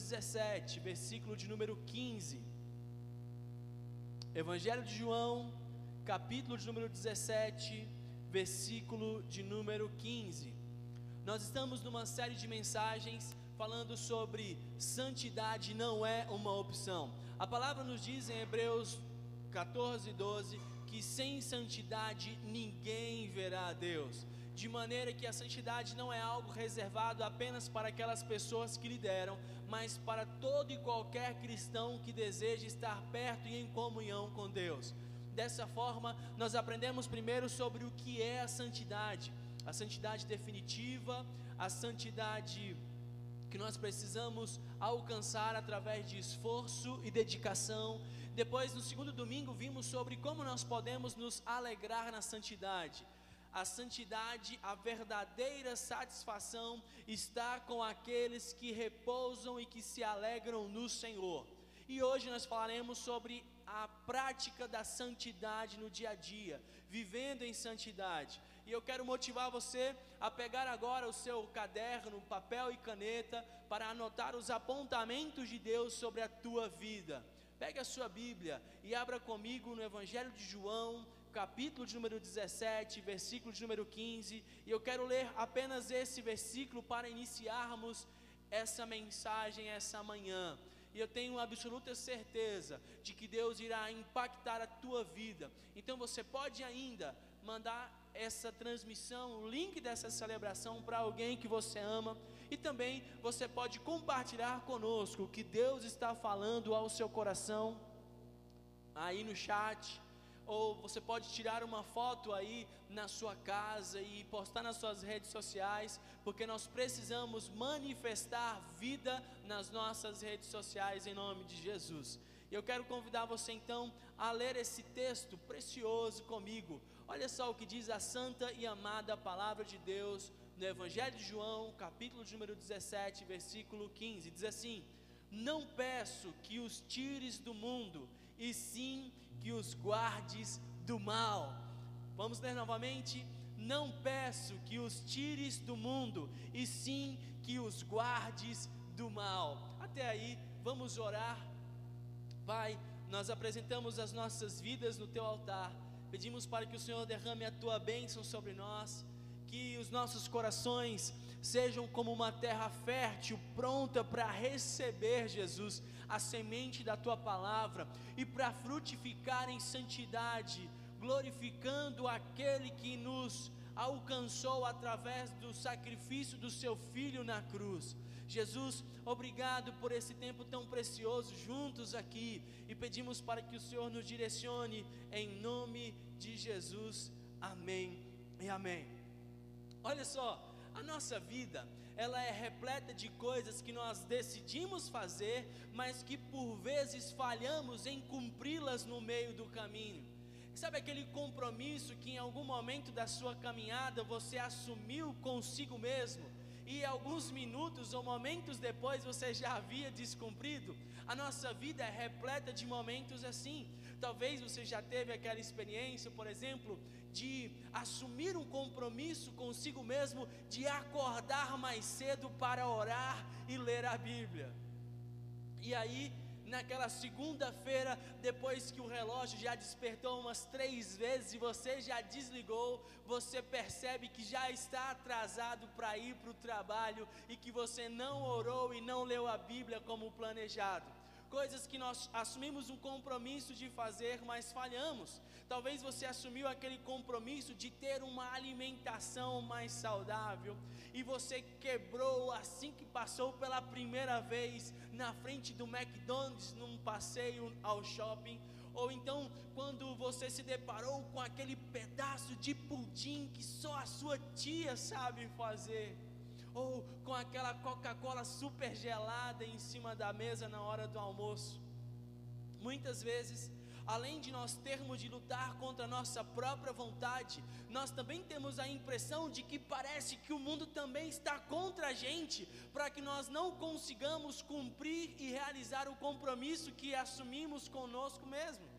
17, versículo de número 15. Evangelho de João, capítulo de número 17, versículo de número 15. Nós estamos numa série de mensagens falando sobre santidade não é uma opção. A palavra nos diz em Hebreus 14, 12 que sem santidade ninguém verá a Deus de maneira que a santidade não é algo reservado apenas para aquelas pessoas que lideram, mas para todo e qualquer cristão que deseja estar perto e em comunhão com Deus. Dessa forma, nós aprendemos primeiro sobre o que é a santidade, a santidade definitiva, a santidade que nós precisamos alcançar através de esforço e dedicação. Depois, no segundo domingo, vimos sobre como nós podemos nos alegrar na santidade a santidade, a verdadeira satisfação está com aqueles que repousam e que se alegram no Senhor. E hoje nós falaremos sobre a prática da santidade no dia a dia, vivendo em santidade. E eu quero motivar você a pegar agora o seu caderno, papel e caneta para anotar os apontamentos de Deus sobre a tua vida. Pegue a sua Bíblia e abra comigo no Evangelho de João, capítulo de número 17, versículo de número 15, e eu quero ler apenas esse versículo para iniciarmos essa mensagem essa manhã. E eu tenho absoluta certeza de que Deus irá impactar a tua vida. Então você pode ainda mandar essa transmissão, o link dessa celebração para alguém que você ama, e também você pode compartilhar conosco o que Deus está falando ao seu coração aí no chat ou você pode tirar uma foto aí na sua casa e postar nas suas redes sociais, porque nós precisamos manifestar vida nas nossas redes sociais em nome de Jesus. E eu quero convidar você então a ler esse texto precioso comigo. Olha só o que diz a santa e amada palavra de Deus no Evangelho de João, capítulo de número 17, versículo 15. Diz assim: Não peço que os tires do mundo, e sim que os guardes do mal. Vamos ler novamente? Não peço que os tires do mundo, e sim que os guardes do mal. Até aí, vamos orar. Pai, nós apresentamos as nossas vidas no teu altar. Pedimos para que o Senhor derrame a tua bênção sobre nós, que os nossos corações sejam como uma terra fértil, pronta para receber, Jesus, a semente da tua palavra e para frutificar em santidade, glorificando aquele que nos alcançou através do sacrifício do seu filho na cruz. Jesus, obrigado por esse tempo tão precioso juntos aqui e pedimos para que o Senhor nos direcione em nome de Jesus. Amém e amém. Olha só, a nossa vida, ela é repleta de coisas que nós decidimos fazer, mas que por vezes falhamos em cumpri-las no meio do caminho. Sabe aquele compromisso que em algum momento da sua caminhada você assumiu consigo mesmo? e alguns minutos ou momentos depois você já havia descumprido. A nossa vida é repleta de momentos assim. Talvez você já teve aquela experiência, por exemplo, de assumir um compromisso consigo mesmo de acordar mais cedo para orar e ler a Bíblia. E aí naquela segunda-feira, depois que o relógio já despertou umas três vezes e você já desligou, você percebe que já está atrasado para ir para o trabalho e que você não orou e não leu a Bíblia como planejado coisas que nós assumimos um compromisso de fazer, mas falhamos. Talvez você assumiu aquele compromisso de ter uma alimentação mais saudável e você quebrou assim que passou pela primeira vez na frente do McDonald's num passeio ao shopping. Ou então, quando você se deparou com aquele pedaço de pudim que só a sua tia sabe fazer ou com aquela Coca-Cola super gelada em cima da mesa na hora do almoço. Muitas vezes, além de nós termos de lutar contra a nossa própria vontade, nós também temos a impressão de que parece que o mundo também está contra a gente, para que nós não consigamos cumprir e realizar o compromisso que assumimos conosco mesmo.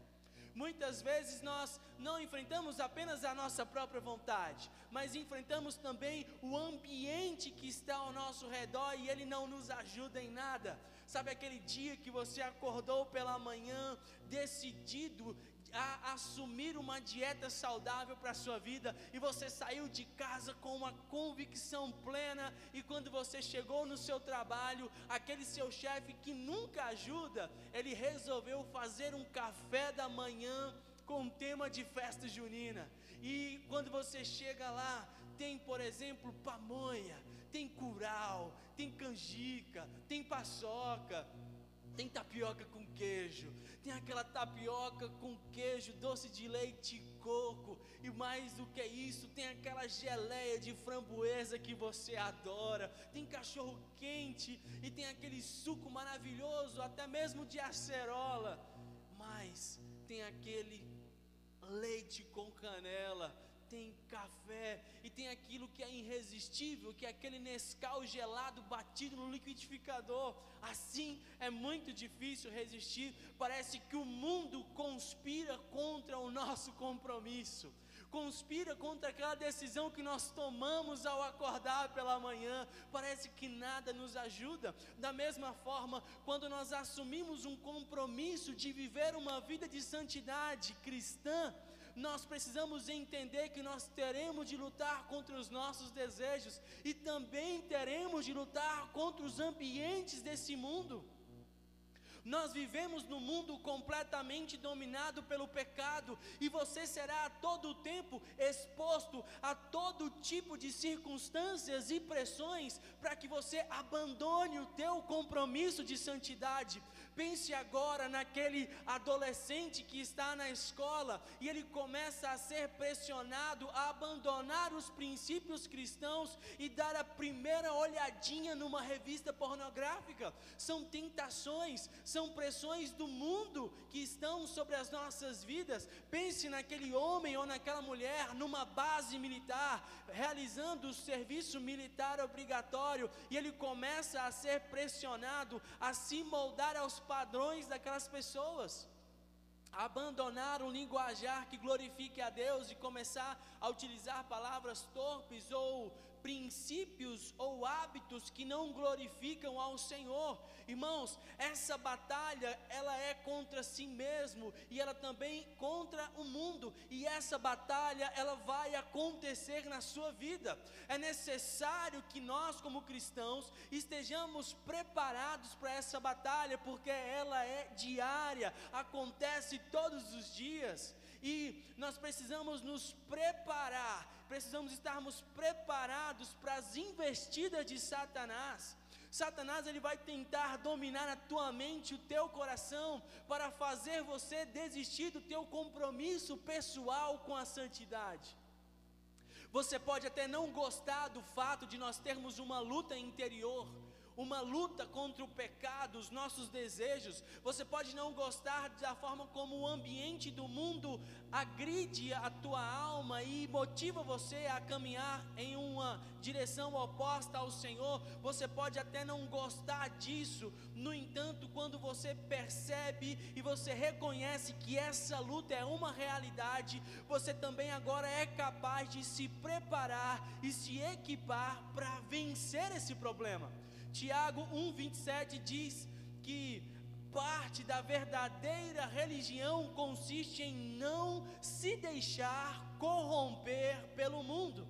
Muitas vezes nós não enfrentamos apenas a nossa própria vontade, mas enfrentamos também o ambiente que está ao nosso redor e ele não nos ajuda em nada. Sabe aquele dia que você acordou pela manhã decidido a assumir uma dieta saudável para a sua vida e você saiu de casa com uma convicção plena e quando você chegou no seu trabalho, aquele seu chefe que nunca ajuda, ele resolveu fazer um café da manhã com tema de festa junina. E quando você chega lá, tem, por exemplo, pamonha, tem curau, tem canjica, tem paçoca, tem tapioca com queijo, tem aquela tapioca com queijo, doce de leite e coco, e mais do que isso, tem aquela geleia de framboesa que você adora, tem cachorro quente e tem aquele suco maravilhoso, até mesmo de acerola, mas tem aquele leite com canela tem café e tem aquilo que é irresistível, que é aquele Nescau gelado batido no liquidificador. Assim é muito difícil resistir. Parece que o mundo conspira contra o nosso compromisso. Conspira contra aquela decisão que nós tomamos ao acordar pela manhã. Parece que nada nos ajuda. Da mesma forma, quando nós assumimos um compromisso de viver uma vida de santidade cristã, nós precisamos entender que nós teremos de lutar contra os nossos desejos e também teremos de lutar contra os ambientes desse mundo. Nós vivemos num mundo completamente dominado pelo pecado e você será a todo tempo exposto a todo tipo de circunstâncias e pressões para que você abandone o teu compromisso de santidade. Pense agora naquele adolescente que está na escola e ele começa a ser pressionado a abandonar os princípios cristãos e dar a primeira olhadinha numa revista pornográfica. São tentações, são pressões do mundo que estão sobre as nossas vidas. Pense naquele homem ou naquela mulher numa base militar, realizando o serviço militar obrigatório, e ele começa a ser pressionado a se moldar aos padrões daquelas pessoas. Abandonar um linguajar que glorifique a Deus e começar a utilizar palavras torpes ou princípios ou hábitos que não glorificam ao Senhor. Irmãos, essa batalha, ela é contra si mesmo e ela também contra o mundo, e essa batalha ela vai acontecer na sua vida. É necessário que nós como cristãos estejamos preparados para essa batalha, porque ela é diária, acontece todos os dias. E nós precisamos nos preparar precisamos estarmos preparados para as investidas de Satanás. Satanás ele vai tentar dominar a tua mente, o teu coração, para fazer você desistir do teu compromisso pessoal com a santidade. Você pode até não gostar do fato de nós termos uma luta interior, uma luta contra o pecado, os nossos desejos. Você pode não gostar da forma como o ambiente do mundo agride a tua alma e motiva você a caminhar em uma direção oposta ao Senhor. Você pode até não gostar disso, no entanto, quando você percebe e você reconhece que essa luta é uma realidade, você também agora é capaz de se preparar e se equipar para vencer esse problema. Tiago 1,27 diz que parte da verdadeira religião consiste em não se deixar corromper pelo mundo.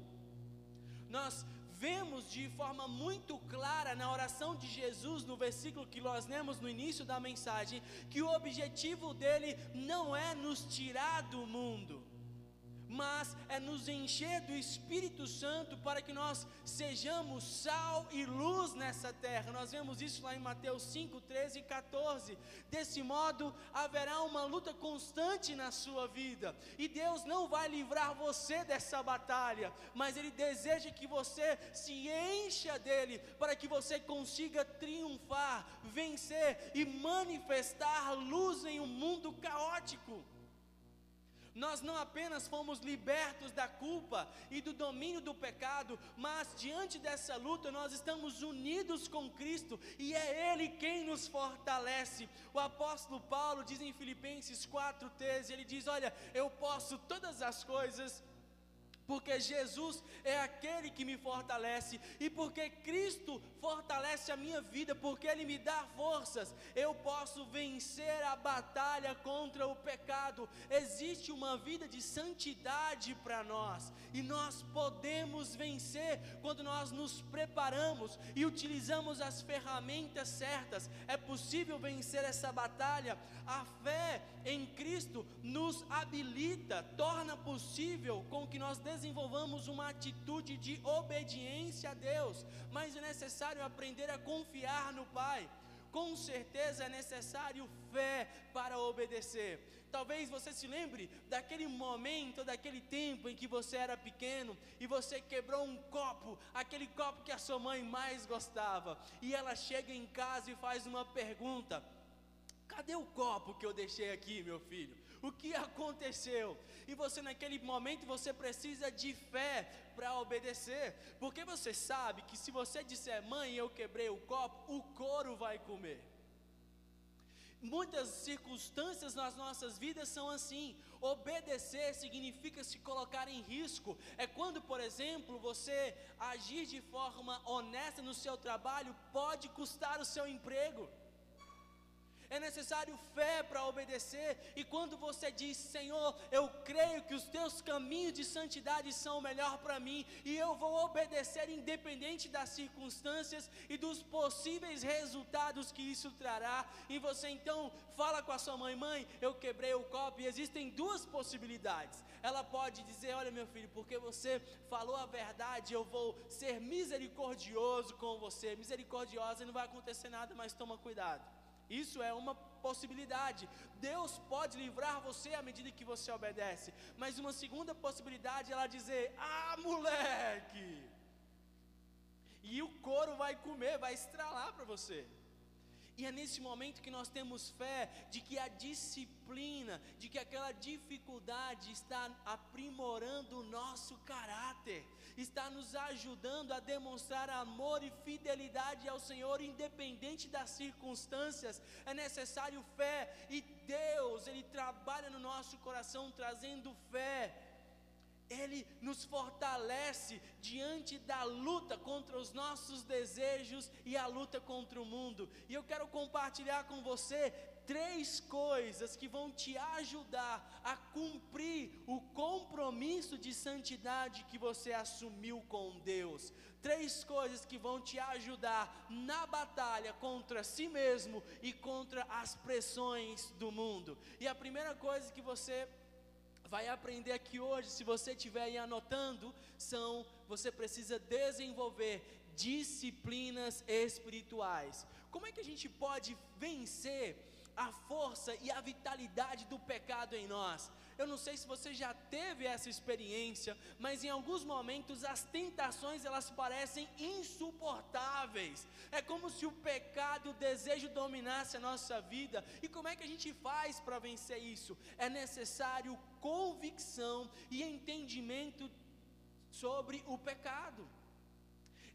Nós vemos de forma muito clara na oração de Jesus, no versículo que nós lemos no início da mensagem, que o objetivo dele não é nos tirar do mundo mas é nos encher do Espírito Santo para que nós sejamos sal e luz nessa terra. Nós vemos isso lá em Mateus 5, 13 e 14. Desse modo, haverá uma luta constante na sua vida, e Deus não vai livrar você dessa batalha, mas Ele deseja que você se encha dele, para que você consiga triunfar, vencer e manifestar luz em um mundo caótico. Nós não apenas fomos libertos da culpa e do domínio do pecado, mas diante dessa luta nós estamos unidos com Cristo e é Ele quem nos fortalece. O apóstolo Paulo diz em Filipenses 4,13: ele diz: Olha, eu posso todas as coisas porque Jesus é aquele que me fortalece e porque Cristo fortalece a minha vida, porque Ele me dá forças, eu posso vencer a batalha contra o pecado. Existe uma vida de santidade para nós e nós podemos vencer quando nós nos preparamos e utilizamos as ferramentas certas. É possível vencer essa batalha. A fé em Cristo nos habilita, torna possível com que nós desenvolvamos uma atitude de obediência a Deus, mas é necessário aprender a confiar no Pai. Com certeza é necessário fé para obedecer. Talvez você se lembre daquele momento, daquele tempo em que você era pequeno e você quebrou um copo, aquele copo que a sua mãe mais gostava, e ela chega em casa e faz uma pergunta: Cadê o copo que eu deixei aqui, meu filho? O que aconteceu. E você naquele momento você precisa de fé para obedecer, porque você sabe que se você disser, mãe, eu quebrei o copo, o couro vai comer. Muitas circunstâncias nas nossas vidas são assim. Obedecer significa se colocar em risco. É quando, por exemplo, você agir de forma honesta no seu trabalho pode custar o seu emprego é necessário fé para obedecer. E quando você diz, Senhor, eu creio que os teus caminhos de santidade são o melhor para mim, e eu vou obedecer independente das circunstâncias e dos possíveis resultados que isso trará. E você então fala com a sua mãe: Mãe, eu quebrei o copo, e existem duas possibilidades. Ela pode dizer: Olha, meu filho, porque você falou a verdade, eu vou ser misericordioso com você, misericordiosa, e não vai acontecer nada, mas toma cuidado. Isso é uma possibilidade. Deus pode livrar você à medida que você obedece. Mas uma segunda possibilidade é ela dizer: Ah, moleque! E o couro vai comer, vai estralar para você. E é nesse momento que nós temos fé de que a disciplina, de que aquela dificuldade está aprimorando o nosso caráter, está nos ajudando a demonstrar amor e fidelidade ao Senhor, independente das circunstâncias. É necessário fé e Deus, Ele trabalha no nosso coração trazendo fé. Ele nos fortalece diante da luta contra os nossos desejos e a luta contra o mundo. E eu quero compartilhar com você três coisas que vão te ajudar a cumprir o compromisso de santidade que você assumiu com Deus. Três coisas que vão te ajudar na batalha contra si mesmo e contra as pressões do mundo. E a primeira coisa que você vai aprender aqui hoje, se você estiver aí anotando, são você precisa desenvolver disciplinas espirituais. Como é que a gente pode vencer a força e a vitalidade do pecado em nós? Eu não sei se você já teve essa experiência, mas em alguns momentos as tentações elas parecem insuportáveis. É como se o pecado, o desejo dominasse a nossa vida. E como é que a gente faz para vencer isso? É necessário convicção e entendimento sobre o pecado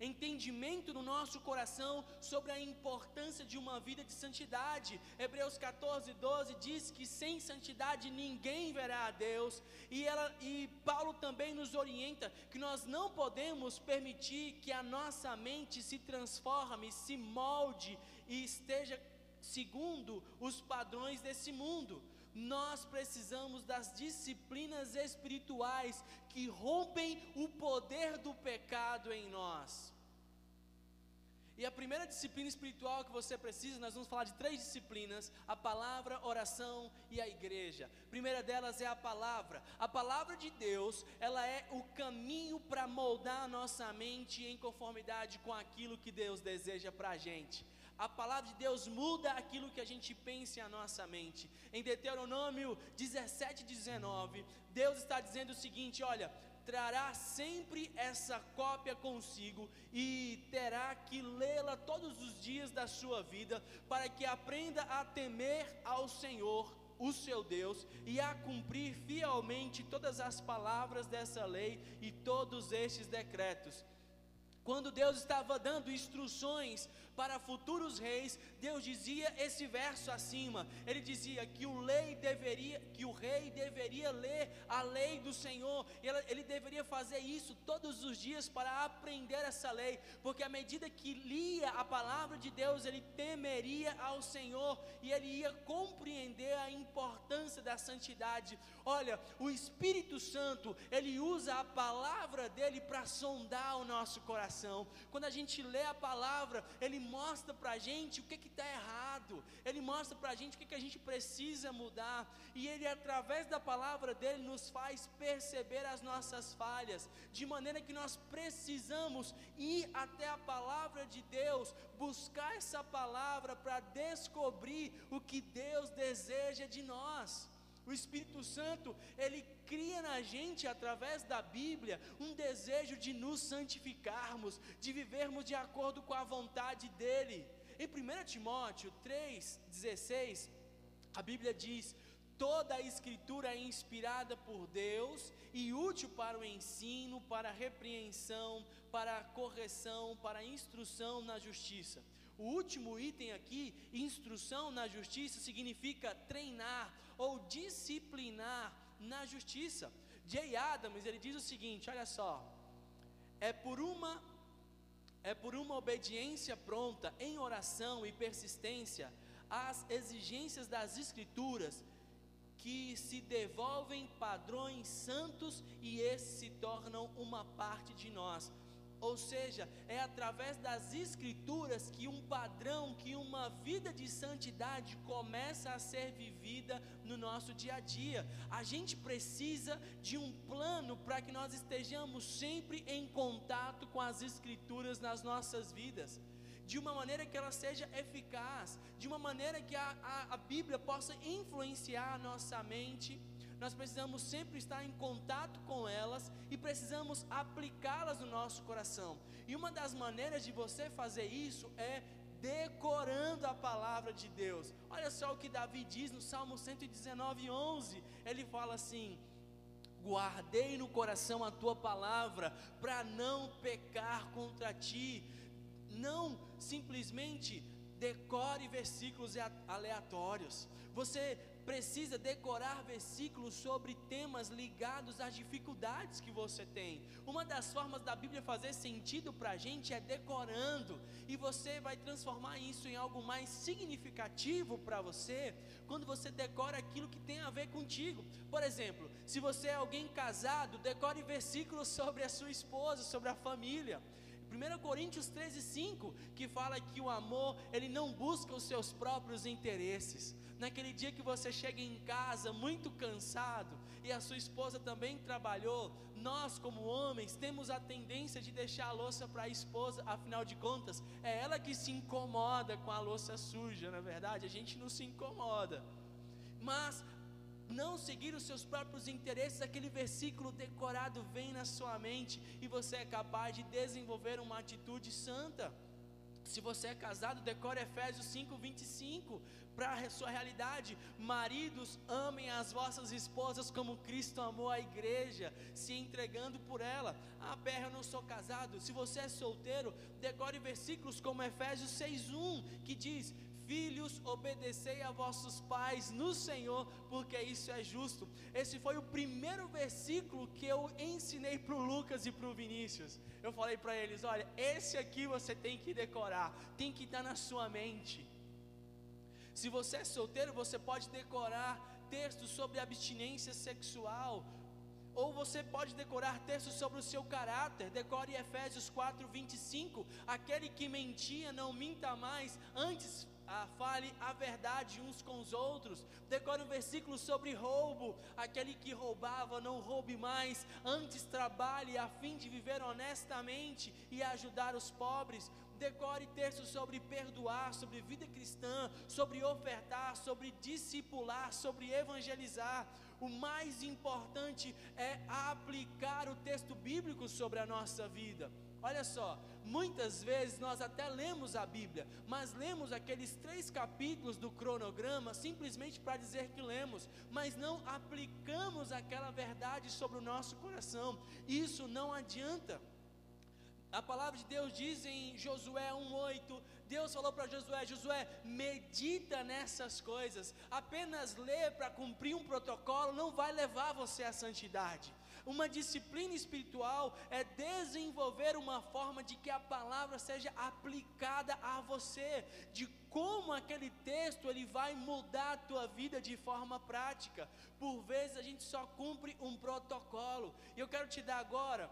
entendimento no nosso coração sobre a importância de uma vida de santidade. Hebreus 14, 12 diz que sem santidade ninguém verá a Deus, e, ela, e Paulo também nos orienta que nós não podemos permitir que a nossa mente se transforme, se molde e esteja segundo os padrões desse mundo. Nós precisamos das disciplinas espirituais que rompem o poder do pecado em nós. E a primeira disciplina espiritual que você precisa, nós vamos falar de três disciplinas: a palavra, oração e a igreja. A primeira delas é a palavra. A palavra de Deus, ela é o caminho para moldar a nossa mente em conformidade com aquilo que Deus deseja para a gente. A palavra de Deus muda aquilo que a gente pensa em a nossa mente. Em Deuteronômio 17, 19, Deus está dizendo o seguinte: olha, trará sempre essa cópia consigo e terá que lê-la todos os dias da sua vida, para que aprenda a temer ao Senhor, o seu Deus, e a cumprir fielmente todas as palavras dessa lei e todos estes decretos. Quando Deus estava dando instruções para futuros reis, Deus dizia esse verso acima. Ele dizia que o lei deveria, que o rei deveria ler a lei do Senhor. E ele deveria fazer isso todos os dias para aprender essa lei, porque à medida que lia a palavra de Deus, ele temeria ao Senhor e ele ia compreender a importância da santidade. Olha, o Espírito Santo, ele usa a palavra dele para sondar o nosso coração. Quando a gente lê a palavra, ele mostra para a gente o que está errado, Ele mostra para a gente o que, que a gente precisa mudar, e Ele, através da palavra dele, nos faz perceber as nossas falhas, de maneira que nós precisamos ir até a palavra de Deus, buscar essa palavra para descobrir o que Deus deseja de nós. O Espírito Santo, ele cria na gente, através da Bíblia, um desejo de nos santificarmos, de vivermos de acordo com a vontade dEle. Em 1 Timóteo 3,16, a Bíblia diz: Toda a Escritura é inspirada por Deus e útil para o ensino, para a repreensão, para a correção, para a instrução na justiça. O último item aqui, instrução na justiça, significa treinar ou disciplinar na justiça. Jay Adams, ele diz o seguinte, olha só: É por uma é por uma obediência pronta em oração e persistência às exigências das Escrituras que se devolvem padrões santos e esses se tornam uma parte de nós. Ou seja, é através das escrituras que um padrão, que uma vida de santidade começa a ser vivida no nosso dia a dia. A gente precisa de um plano para que nós estejamos sempre em contato com as escrituras nas nossas vidas. De uma maneira que ela seja eficaz, de uma maneira que a, a, a Bíblia possa influenciar a nossa mente, nós precisamos sempre estar em contato com elas e precisamos aplicá-las no nosso coração. E uma das maneiras de você fazer isso é decorando a palavra de Deus. Olha só o que Davi diz no Salmo 119, 11. Ele fala assim: Guardei no coração a tua palavra, para não pecar contra ti. Não simplesmente decore versículos aleatórios. Você precisa decorar versículos sobre temas ligados às dificuldades que você tem. Uma das formas da Bíblia fazer sentido para a gente é decorando, e você vai transformar isso em algo mais significativo para você quando você decora aquilo que tem a ver contigo. Por exemplo, se você é alguém casado, decore versículos sobre a sua esposa, sobre a família. 1 Coríntios 13, 5, que fala que o amor, ele não busca os seus próprios interesses naquele dia que você chega em casa muito cansado e a sua esposa também trabalhou, nós, como homens, temos a tendência de deixar a louça para a esposa, afinal de contas, é ela que se incomoda com a louça suja, na é verdade, a gente não se incomoda. Mas não seguir os seus próprios interesses, aquele versículo decorado vem na sua mente e você é capaz de desenvolver uma atitude santa. Se você é casado, decore Efésios 5, 25 para a sua realidade. Maridos, amem as vossas esposas como Cristo amou a igreja, se entregando por ela. Ah, perra, eu não sou casado. Se você é solteiro, decore versículos como Efésios 6:1, que diz: Filhos, obedecei a vossos pais no Senhor, porque isso é justo. Esse foi o primeiro versículo que eu ensinei para o Lucas e para o Vinícius. Eu falei para eles: olha, esse aqui você tem que decorar, tem que estar na sua mente. Se você é solteiro, você pode decorar textos sobre abstinência sexual, ou você pode decorar textos sobre o seu caráter. Decore Efésios 4, 25. Aquele que mentia, não minta mais, antes ah, fale a verdade uns com os outros. Decore um versículo sobre roubo. Aquele que roubava, não roube mais. Antes trabalhe a fim de viver honestamente e ajudar os pobres decore textos sobre perdoar, sobre vida cristã, sobre ofertar, sobre discipular, sobre evangelizar. O mais importante é aplicar o texto bíblico sobre a nossa vida. Olha só, muitas vezes nós até lemos a Bíblia, mas lemos aqueles três capítulos do cronograma simplesmente para dizer que lemos, mas não aplicamos aquela verdade sobre o nosso coração. Isso não adianta. A palavra de Deus diz em Josué 1:8: Deus falou para Josué: Josué, medita nessas coisas. Apenas ler para cumprir um protocolo não vai levar você à santidade. Uma disciplina espiritual é desenvolver uma forma de que a palavra seja aplicada a você, de como aquele texto ele vai mudar a tua vida de forma prática. Por vezes a gente só cumpre um protocolo. E eu quero te dar agora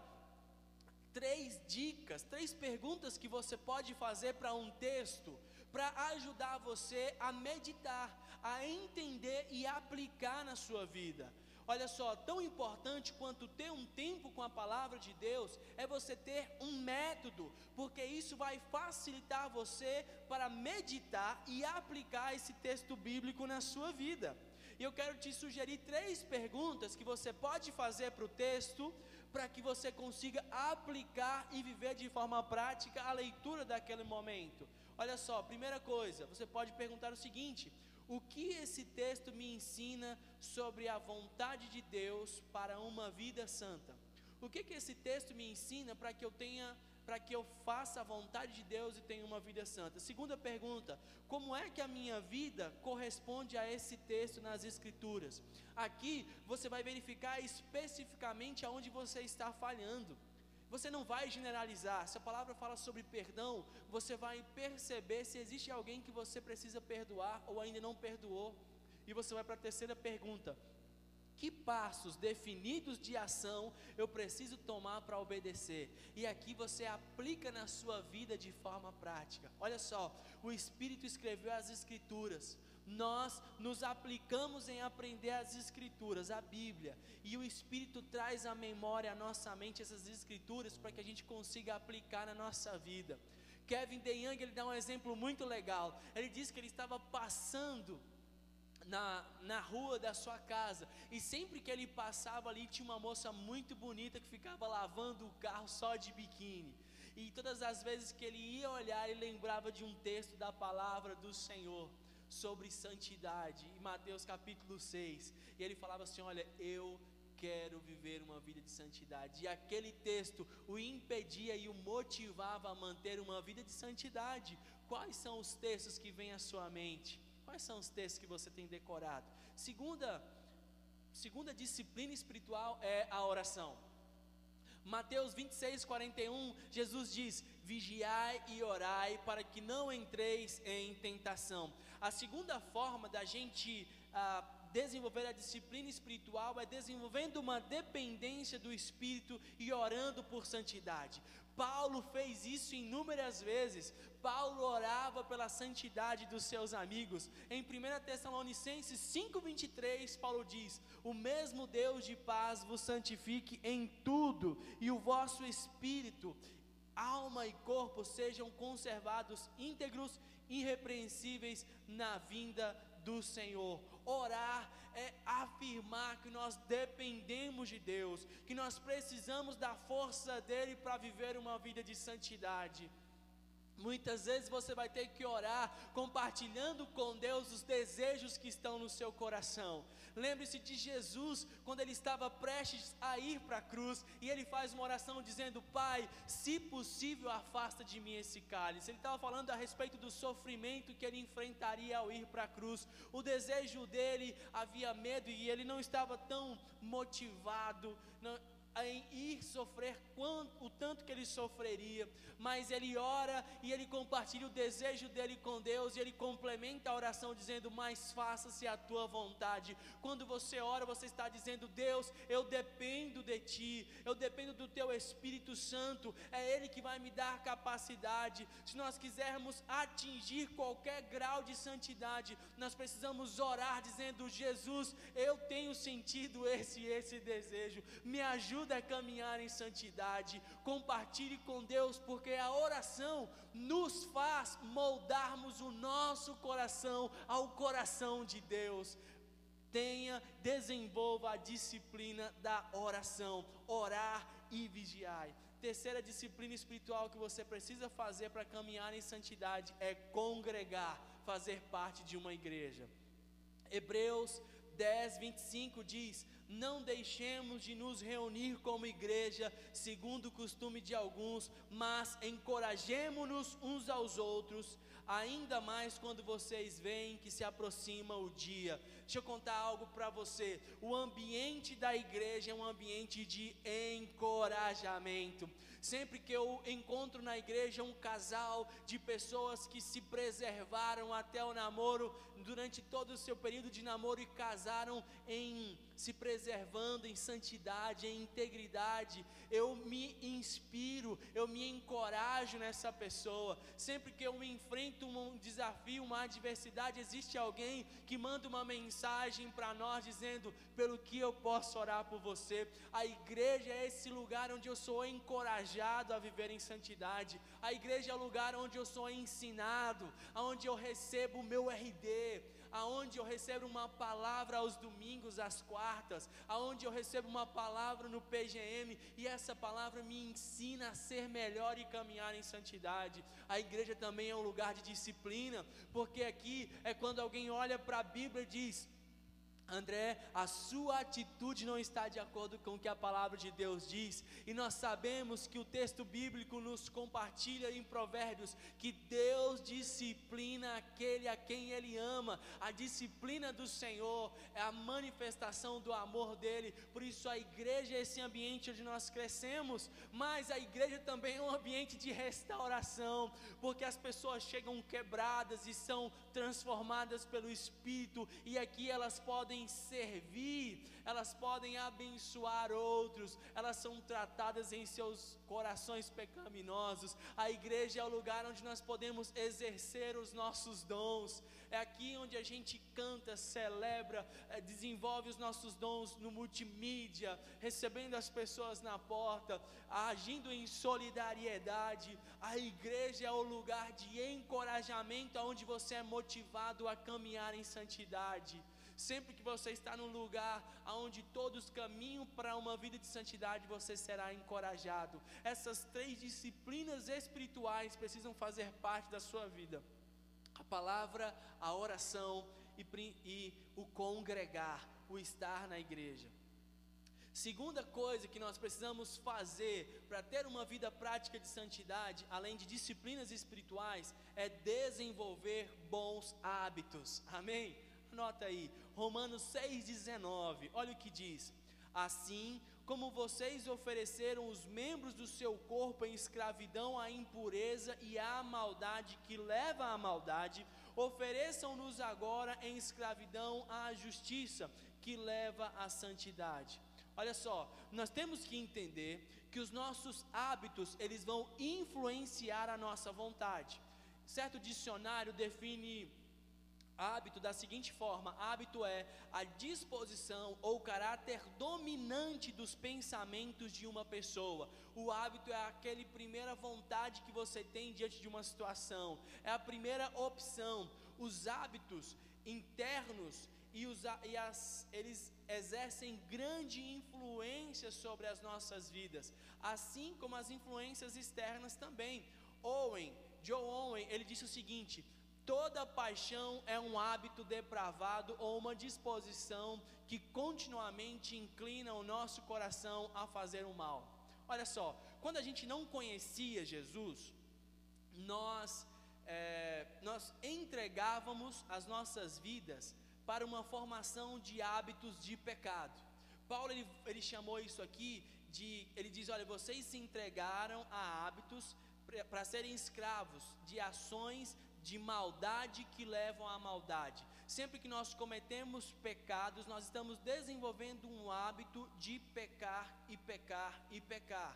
três dicas, três perguntas que você pode fazer para um texto, para ajudar você a meditar, a entender e aplicar na sua vida. Olha só, tão importante quanto ter um tempo com a palavra de Deus é você ter um método, porque isso vai facilitar você para meditar e aplicar esse texto bíblico na sua vida. E eu quero te sugerir três perguntas que você pode fazer para o texto, para que você consiga aplicar e viver de forma prática a leitura daquele momento. Olha só, primeira coisa, você pode perguntar o seguinte: o que esse texto me ensina sobre a vontade de Deus para uma vida santa? O que, que esse texto me ensina para que eu tenha para que eu faça a vontade de Deus e tenha uma vida santa. Segunda pergunta: como é que a minha vida corresponde a esse texto nas Escrituras? Aqui você vai verificar especificamente aonde você está falhando. Você não vai generalizar. Se a palavra fala sobre perdão, você vai perceber se existe alguém que você precisa perdoar ou ainda não perdoou. E você vai para a terceira pergunta: que passos definidos de ação eu preciso tomar para obedecer? E aqui você aplica na sua vida de forma prática. Olha só, o Espírito escreveu as Escrituras. Nós nos aplicamos em aprender as Escrituras, a Bíblia, e o Espírito traz à memória, à nossa mente, essas Escrituras para que a gente consiga aplicar na nossa vida. Kevin DeYoung ele dá um exemplo muito legal. Ele diz que ele estava passando na, na rua da sua casa. E sempre que ele passava ali, tinha uma moça muito bonita que ficava lavando o carro só de biquíni. E todas as vezes que ele ia olhar, ele lembrava de um texto da palavra do Senhor sobre santidade, em Mateus capítulo 6. E ele falava assim: Olha, eu quero viver uma vida de santidade. E aquele texto o impedia e o motivava a manter uma vida de santidade. Quais são os textos que vêm à sua mente? Quais são os textos que você tem decorado? Segunda, segunda disciplina espiritual é a oração. Mateus 26, 41, Jesus diz: Vigiai e orai para que não entreis em tentação. A segunda forma da gente ah, desenvolver a disciplina espiritual é desenvolvendo uma dependência do Espírito e orando por santidade. Paulo fez isso inúmeras vezes. Paulo orava pela santidade dos seus amigos. Em 1 Tessalonicenses 5:23, Paulo diz: "O mesmo Deus de paz vos santifique em tudo, e o vosso espírito, alma e corpo sejam conservados íntegros, irrepreensíveis na vinda do Senhor." Orar é afirmar que nós dependemos de Deus, que nós precisamos da força dele para viver uma vida de santidade. Muitas vezes você vai ter que orar compartilhando com Deus os desejos que estão no seu coração. Lembre-se de Jesus, quando ele estava prestes a ir para a cruz, e ele faz uma oração dizendo: Pai, se possível, afasta de mim esse cálice. Ele estava falando a respeito do sofrimento que ele enfrentaria ao ir para a cruz. O desejo dele havia medo e ele não estava tão motivado. Não, em ir sofrer o tanto que ele sofreria, mas ele ora e ele compartilha o desejo dele com Deus e ele complementa a oração dizendo: "Mas faça-se a tua vontade". Quando você ora, você está dizendo: "Deus, eu dependo de ti, eu dependo do teu Espírito Santo, é ele que vai me dar capacidade". Se nós quisermos atingir qualquer grau de santidade, nós precisamos orar dizendo: "Jesus, eu tenho sentido esse esse desejo, me ajuda ajuda a caminhar em santidade. Compartilhe com Deus, porque a oração nos faz moldarmos o nosso coração ao coração de Deus. Tenha, desenvolva a disciplina da oração, orar e vigiar. Terceira disciplina espiritual que você precisa fazer para caminhar em santidade é congregar, fazer parte de uma igreja. Hebreus 10, 25 diz: não deixemos de nos reunir como igreja, segundo o costume de alguns, mas encorajemo-nos uns aos outros, ainda mais quando vocês veem que se aproxima o dia. Deixa eu contar algo para você. O ambiente da igreja é um ambiente de encorajamento. Sempre que eu encontro na igreja um casal de pessoas que se preservaram até o namoro, durante todo o seu período de namoro e casaram em se preservando em santidade, em integridade, eu me inspiro, eu me encorajo nessa pessoa. Sempre que eu enfrento um desafio, uma adversidade, existe alguém que manda uma mensagem para nós dizendo pelo que eu posso orar por você. A igreja é esse lugar onde eu sou encorajado a viver em santidade. A igreja é o lugar onde eu sou ensinado, onde eu recebo o meu RD, aonde eu recebo uma palavra aos domingos, às quartas, aonde eu recebo uma palavra no PGM e essa palavra me ensina a ser melhor e caminhar em santidade. A igreja também é um lugar de disciplina, porque aqui é quando alguém olha para a Bíblia e diz: André, a sua atitude não está de acordo com o que a palavra de Deus diz, e nós sabemos que o texto bíblico nos compartilha em Provérbios que Deus disciplina aquele a quem Ele ama, a disciplina do Senhor é a manifestação do amor dele, por isso a igreja é esse ambiente onde nós crescemos, mas a igreja também é um ambiente de restauração, porque as pessoas chegam quebradas e são transformadas pelo Espírito, e aqui elas podem servir, elas podem abençoar outros, elas são tratadas em seus corações pecaminosos. A igreja é o lugar onde nós podemos exercer os nossos dons, é aqui onde a gente canta, celebra, é, desenvolve os nossos dons no multimídia, recebendo as pessoas na porta, agindo em solidariedade. A igreja é o lugar de encorajamento, onde você é motivado a caminhar em santidade. Sempre que você está num lugar onde todos caminham para uma vida de santidade, você será encorajado. Essas três disciplinas espirituais precisam fazer parte da sua vida: a palavra, a oração e, e o congregar, o estar na igreja. Segunda coisa que nós precisamos fazer para ter uma vida prática de santidade, além de disciplinas espirituais, é desenvolver bons hábitos. Amém? Anota aí, Romanos 6,19, olha o que diz: Assim como vocês ofereceram os membros do seu corpo em escravidão à impureza e à maldade que leva à maldade, ofereçam-nos agora em escravidão à justiça que leva à santidade. Olha só, nós temos que entender que os nossos hábitos, eles vão influenciar a nossa vontade. Certo dicionário define Hábito da seguinte forma: hábito é a disposição ou caráter dominante dos pensamentos de uma pessoa. O hábito é aquele primeira vontade que você tem diante de uma situação, é a primeira opção. Os hábitos internos e, os, e as, eles exercem grande influência sobre as nossas vidas, assim como as influências externas também. Owen, Joe Owen, ele disse o seguinte: Toda paixão é um hábito depravado ou uma disposição que continuamente inclina o nosso coração a fazer o mal. Olha só, quando a gente não conhecia Jesus, nós, é, nós entregávamos as nossas vidas para uma formação de hábitos de pecado. Paulo ele, ele chamou isso aqui de, ele diz, olha, vocês se entregaram a hábitos para serem escravos de ações de maldade que levam à maldade. Sempre que nós cometemos pecados, nós estamos desenvolvendo um hábito de pecar e pecar e pecar.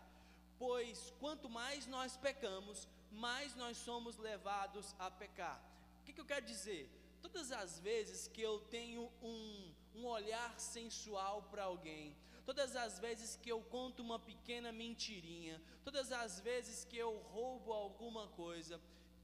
Pois quanto mais nós pecamos, mais nós somos levados a pecar. O que, que eu quero dizer? Todas as vezes que eu tenho um, um olhar sensual para alguém, todas as vezes que eu conto uma pequena mentirinha, todas as vezes que eu roubo alguma coisa,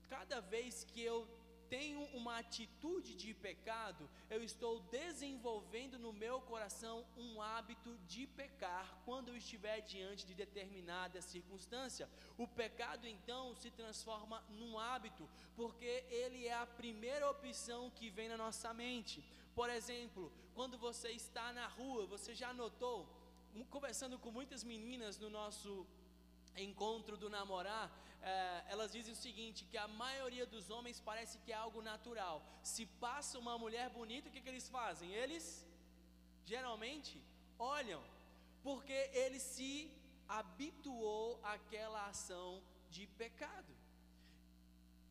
cada vez que eu tenho uma atitude de pecado, eu estou desenvolvendo no meu coração um hábito de pecar quando eu estiver diante de determinada circunstância. O pecado então se transforma num hábito, porque ele é a primeira opção que vem na nossa mente. Por exemplo, quando você está na rua, você já notou, conversando com muitas meninas no nosso encontro do namorar, é, elas dizem o seguinte: que a maioria dos homens parece que é algo natural. Se passa uma mulher bonita, o que, que eles fazem? Eles geralmente olham, porque ele se habituou àquela ação de pecado.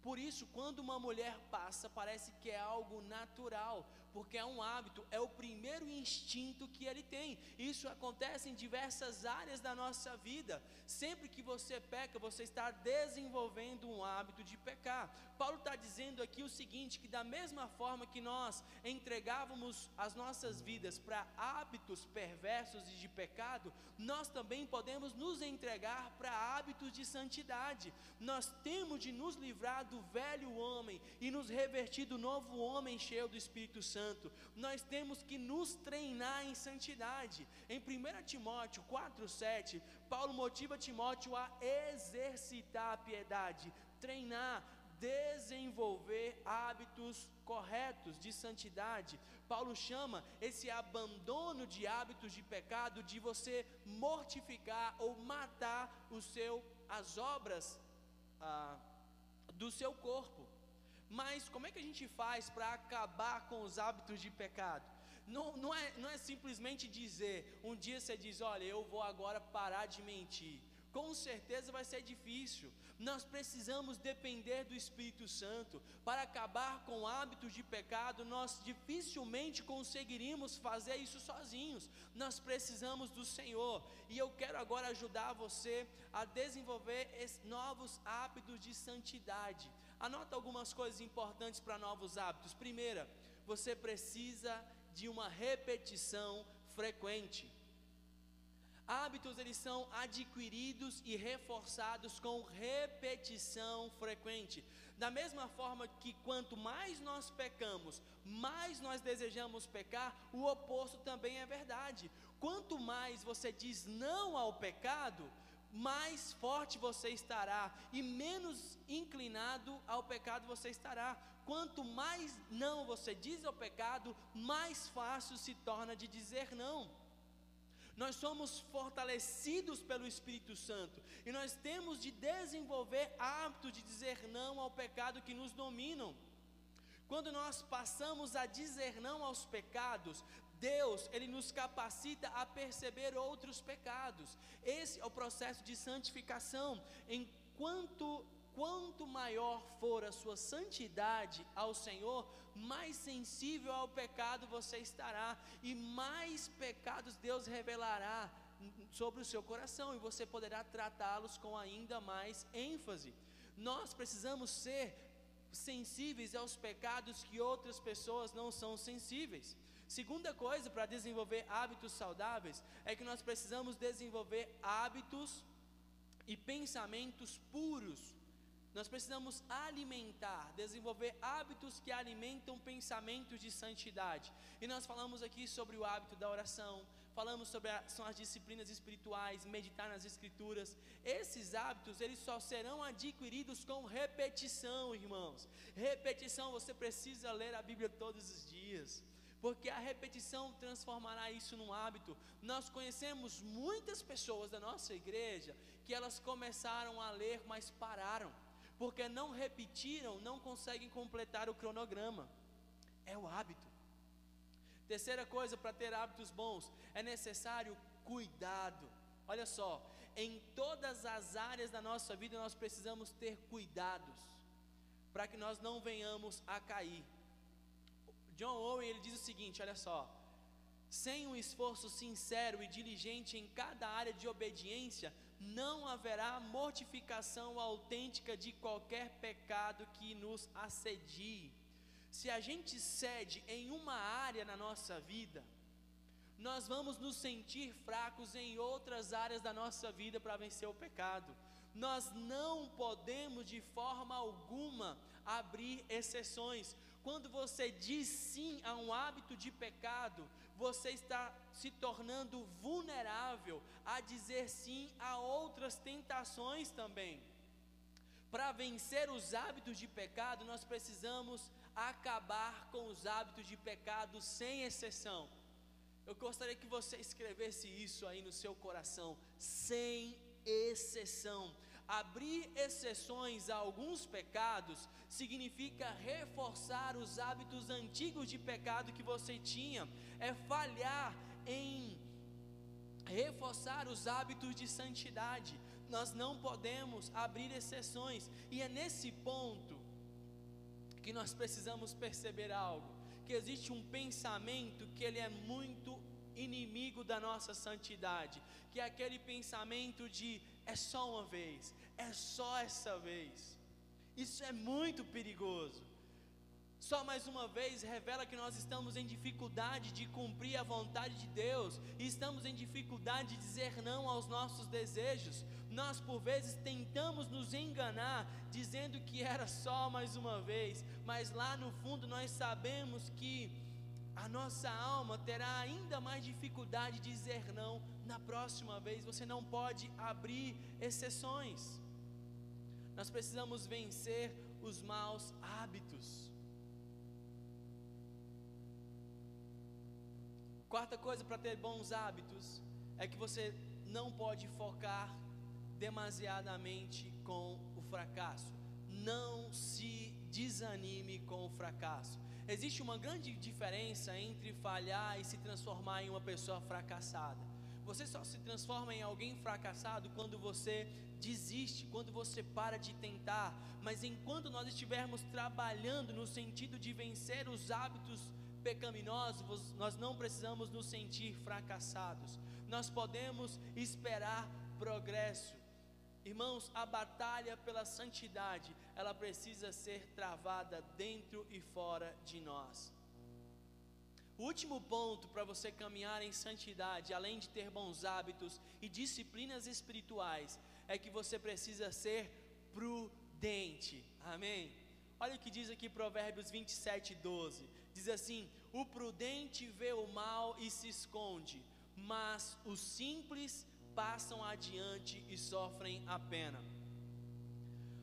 Por isso, quando uma mulher passa, parece que é algo natural, porque é um hábito, é o primeiro instinto que ele tem. Isso acontece em diversas áreas da nossa vida. Sempre que você peca, você está desenvolvendo um hábito de pecar. Paulo está dizendo aqui o seguinte: que da mesma forma que nós entregávamos as nossas vidas para hábitos perversos e de pecado, nós também podemos nos entregar para hábitos de santidade. Nós temos de nos livrar do velho homem e nos revertir do novo homem cheio do Espírito Santo. Nós temos que nos treinar em santidade. Em 1 Timóteo 4,7, Paulo motiva Timóteo a exercitar a piedade, treinar, desenvolver hábitos corretos de santidade. Paulo chama esse abandono de hábitos de pecado de você mortificar ou matar o seu, as obras ah, do seu corpo. Mas como é que a gente faz para acabar com os hábitos de pecado? Não, não, é, não é simplesmente dizer, um dia você diz, olha, eu vou agora parar de mentir. Com certeza vai ser difícil. Nós precisamos depender do Espírito Santo. Para acabar com hábitos de pecado, nós dificilmente conseguiríamos fazer isso sozinhos. Nós precisamos do Senhor. E eu quero agora ajudar você a desenvolver novos hábitos de santidade. Anota algumas coisas importantes para novos hábitos. Primeira, você precisa de uma repetição frequente. Hábitos eles são adquiridos e reforçados com repetição frequente. Da mesma forma que quanto mais nós pecamos, mais nós desejamos pecar, o oposto também é verdade. Quanto mais você diz não ao pecado, mais forte você estará e menos inclinado ao pecado você estará. Quanto mais não você diz ao pecado, mais fácil se torna de dizer não. Nós somos fortalecidos pelo Espírito Santo e nós temos de desenvolver hábito de dizer não ao pecado que nos dominam. Quando nós passamos a dizer não aos pecados, Deus, ele nos capacita a perceber outros pecados. Esse é o processo de santificação. Enquanto quanto maior for a sua santidade ao Senhor, mais sensível ao pecado você estará e mais pecados Deus revelará sobre o seu coração e você poderá tratá-los com ainda mais ênfase. Nós precisamos ser sensíveis aos pecados que outras pessoas não são sensíveis. Segunda coisa para desenvolver hábitos saudáveis é que nós precisamos desenvolver hábitos e pensamentos puros. Nós precisamos alimentar, desenvolver hábitos que alimentam pensamentos de santidade. E nós falamos aqui sobre o hábito da oração, falamos sobre a, são as disciplinas espirituais, meditar nas escrituras. Esses hábitos, eles só serão adquiridos com repetição, irmãos. Repetição, você precisa ler a Bíblia todos os dias porque a repetição transformará isso num hábito. Nós conhecemos muitas pessoas da nossa igreja que elas começaram a ler, mas pararam, porque não repetiram, não conseguem completar o cronograma. É o hábito. Terceira coisa para ter hábitos bons, é necessário cuidado. Olha só, em todas as áreas da nossa vida nós precisamos ter cuidados para que nós não venhamos a cair. John Owen ele diz o seguinte, olha só: sem um esforço sincero e diligente em cada área de obediência, não haverá mortificação autêntica de qualquer pecado que nos assedie. Se a gente cede em uma área na nossa vida, nós vamos nos sentir fracos em outras áreas da nossa vida para vencer o pecado. Nós não podemos de forma alguma abrir exceções, quando você diz sim a um hábito de pecado, você está se tornando vulnerável a dizer sim a outras tentações também. Para vencer os hábitos de pecado, nós precisamos acabar com os hábitos de pecado sem exceção. Eu gostaria que você escrevesse isso aí no seu coração, sem exceção. Abrir exceções a alguns pecados significa reforçar os hábitos antigos de pecado que você tinha, é falhar em reforçar os hábitos de santidade. Nós não podemos abrir exceções, e é nesse ponto que nós precisamos perceber algo, que existe um pensamento que ele é muito inimigo da nossa santidade, que é aquele pensamento de é só uma vez, é só essa vez. Isso é muito perigoso. Só mais uma vez revela que nós estamos em dificuldade de cumprir a vontade de Deus, e estamos em dificuldade de dizer não aos nossos desejos. Nós, por vezes, tentamos nos enganar, dizendo que era só mais uma vez, mas lá no fundo nós sabemos que a nossa alma terá ainda mais dificuldade de dizer não na próxima vez. Você não pode abrir exceções. Nós precisamos vencer os maus hábitos. Quarta coisa para ter bons hábitos é que você não pode focar demasiadamente com o fracasso. Não se desanime com o fracasso. Existe uma grande diferença entre falhar e se transformar em uma pessoa fracassada. Você só se transforma em alguém fracassado quando você desiste, quando você para de tentar. Mas enquanto nós estivermos trabalhando no sentido de vencer os hábitos pecaminosos, nós não precisamos nos sentir fracassados. Nós podemos esperar progresso. Irmãos, a batalha pela santidade, ela precisa ser travada dentro e fora de nós. O último ponto para você caminhar em santidade, além de ter bons hábitos e disciplinas espirituais, é que você precisa ser prudente. Amém? Olha o que diz aqui Provérbios 27, 12. Diz assim: O prudente vê o mal e se esconde, mas os simples passam adiante e sofrem a pena.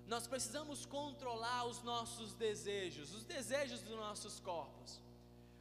Nós precisamos controlar os nossos desejos, os desejos dos nossos corpos.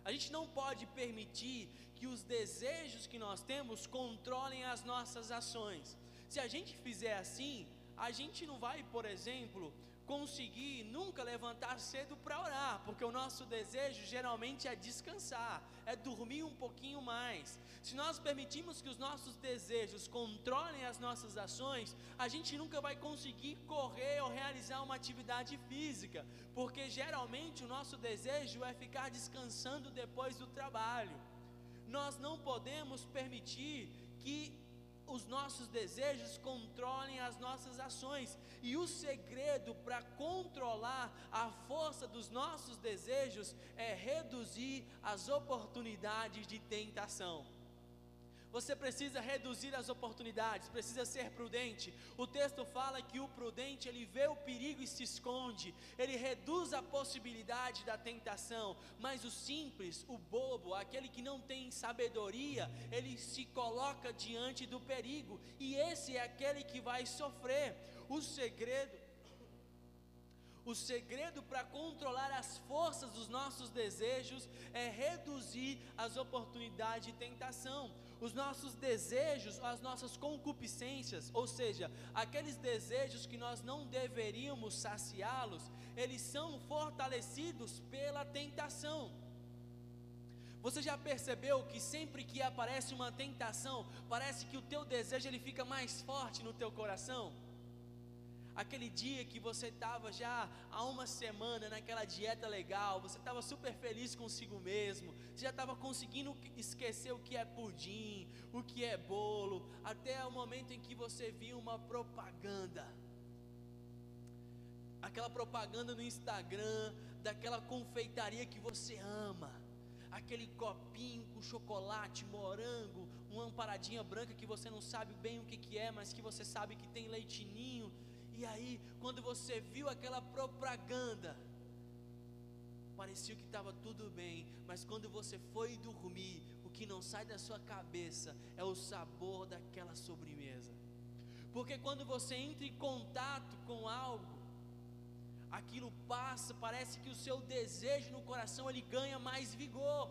A gente não pode permitir que os desejos que nós temos controlem as nossas ações. Se a gente fizer assim, a gente não vai, por exemplo, conseguir nunca levantar cedo para orar, porque o nosso desejo geralmente é descansar, é dormir um pouquinho mais. Se nós permitimos que os nossos desejos controlem as nossas ações, a gente nunca vai conseguir correr ou realizar uma atividade física, porque geralmente o nosso desejo é ficar descansando depois do trabalho. Nós não podemos permitir que os nossos desejos controlem as nossas ações. E o segredo para controlar a força dos nossos desejos é reduzir as oportunidades de tentação. Você precisa reduzir as oportunidades, precisa ser prudente. O texto fala que o prudente ele vê o perigo e se esconde, ele reduz a possibilidade da tentação. Mas o simples, o bobo, aquele que não tem sabedoria, ele se coloca diante do perigo e esse é aquele que vai sofrer. O segredo o segredo para controlar as forças dos nossos desejos é reduzir as oportunidades de tentação. Os nossos desejos, as nossas concupiscências, ou seja, aqueles desejos que nós não deveríamos saciá-los, eles são fortalecidos pela tentação. Você já percebeu que sempre que aparece uma tentação, parece que o teu desejo ele fica mais forte no teu coração? Aquele dia que você estava já há uma semana naquela dieta legal, você estava super feliz consigo mesmo, você já estava conseguindo esquecer o que é pudim, o que é bolo, até o momento em que você viu uma propaganda. Aquela propaganda no Instagram, daquela confeitaria que você ama aquele copinho com chocolate, morango, uma paradinha branca que você não sabe bem o que, que é, mas que você sabe que tem leitinho. E aí, quando você viu aquela propaganda, parecia que estava tudo bem, mas quando você foi dormir, o que não sai da sua cabeça é o sabor daquela sobremesa. Porque quando você entra em contato com algo, aquilo passa, parece que o seu desejo no coração ele ganha mais vigor.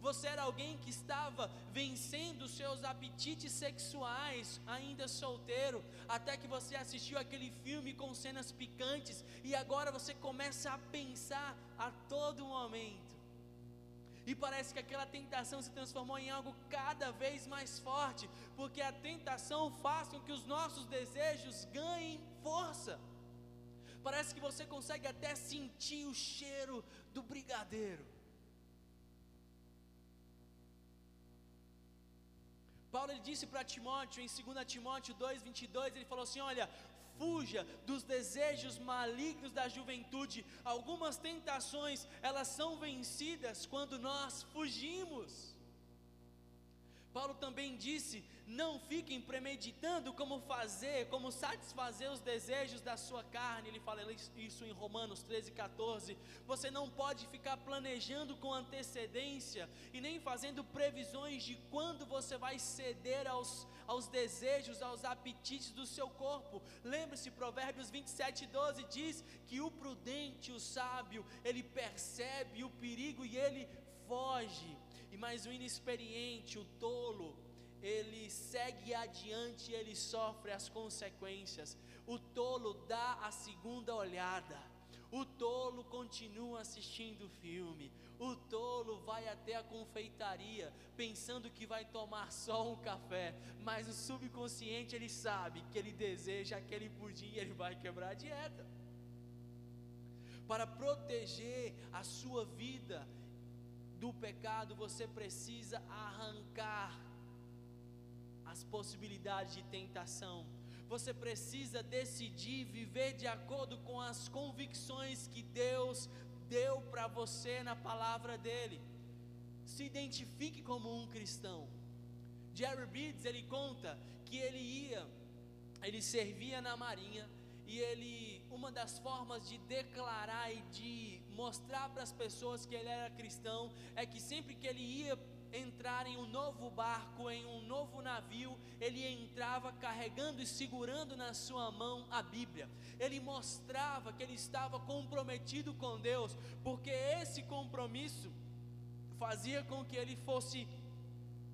Você era alguém que estava vencendo seus apetites sexuais, ainda solteiro, até que você assistiu aquele filme com cenas picantes e agora você começa a pensar a todo momento. E parece que aquela tentação se transformou em algo cada vez mais forte, porque a tentação faz com que os nossos desejos ganhem força. Parece que você consegue até sentir o cheiro do brigadeiro. Paulo ele disse para Timóteo, em 2 Timóteo 2,22, ele falou assim: Olha, fuja dos desejos malignos da juventude. Algumas tentações, elas são vencidas quando nós fugimos. Paulo também disse: não fiquem premeditando como fazer, como satisfazer os desejos da sua carne. Ele fala isso em Romanos 13, 14. Você não pode ficar planejando com antecedência e nem fazendo previsões de quando você vai ceder aos, aos desejos, aos apetites do seu corpo. Lembre-se, Provérbios 27, 12 diz que o prudente, o sábio, ele percebe o perigo e ele foge e mais o inexperiente, o tolo, ele segue adiante e ele sofre as consequências. O tolo dá a segunda olhada. O tolo continua assistindo o filme. O tolo vai até a confeitaria pensando que vai tomar só um café, mas o subconsciente ele sabe que ele deseja aquele pudim e ele vai quebrar a dieta. Para proteger a sua vida do pecado, você precisa arrancar as possibilidades de tentação. Você precisa decidir viver de acordo com as convicções que Deus deu para você na palavra dele. Se identifique como um cristão. Jerry Beads ele conta que ele ia, ele servia na marinha e ele, uma das formas de declarar e de mostrar para as pessoas que ele era cristão é que sempre que ele ia entrar em um novo barco, em um novo navio, ele entrava carregando e segurando na sua mão a Bíblia. Ele mostrava que ele estava comprometido com Deus, porque esse compromisso fazia com que ele fosse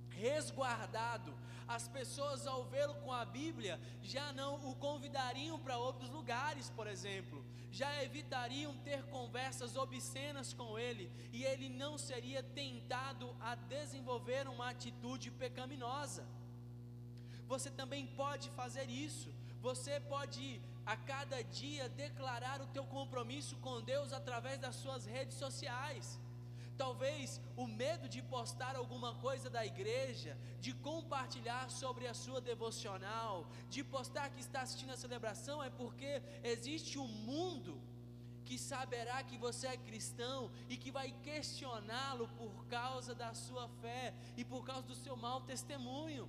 resguardado as pessoas ao vê-lo com a Bíblia já não o convidariam para outros lugares, por exemplo, já evitariam ter conversas obscenas com ele e ele não seria tentado a desenvolver uma atitude pecaminosa. Você também pode fazer isso. Você pode a cada dia declarar o teu compromisso com Deus através das suas redes sociais. Talvez o medo de postar alguma coisa da igreja, de compartilhar sobre a sua devocional, de postar que está assistindo a celebração, é porque existe um mundo que saberá que você é cristão e que vai questioná-lo por causa da sua fé e por causa do seu mau testemunho.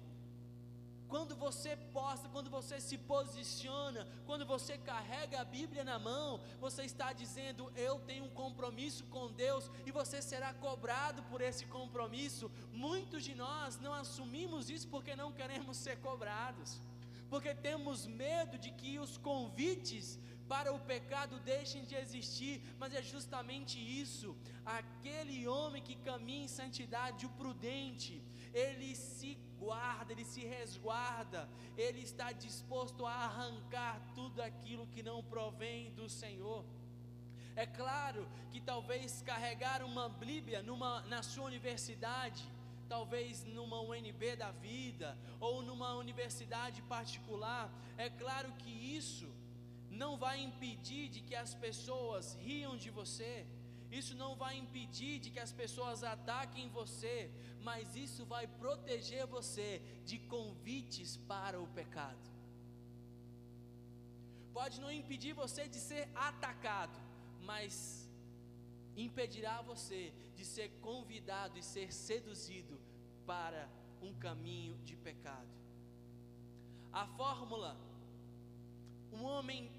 Quando você posta, quando você se posiciona, quando você carrega a Bíblia na mão, você está dizendo: Eu tenho um compromisso com Deus e você será cobrado por esse compromisso. Muitos de nós não assumimos isso porque não queremos ser cobrados, porque temos medo de que os convites para o pecado deixem de existir, mas é justamente isso. Aquele homem que caminha em santidade, o prudente, ele se guarda, ele se resguarda, ele está disposto a arrancar tudo aquilo que não provém do Senhor. É claro que talvez carregar uma Bíblia numa, na sua universidade, talvez numa UNB da vida ou numa universidade particular, é claro que isso não vai impedir de que as pessoas riam de você, isso não vai impedir de que as pessoas ataquem você, mas isso vai proteger você de convites para o pecado. Pode não impedir você de ser atacado, mas impedirá você de ser convidado e ser seduzido para um caminho de pecado. A fórmula: um homem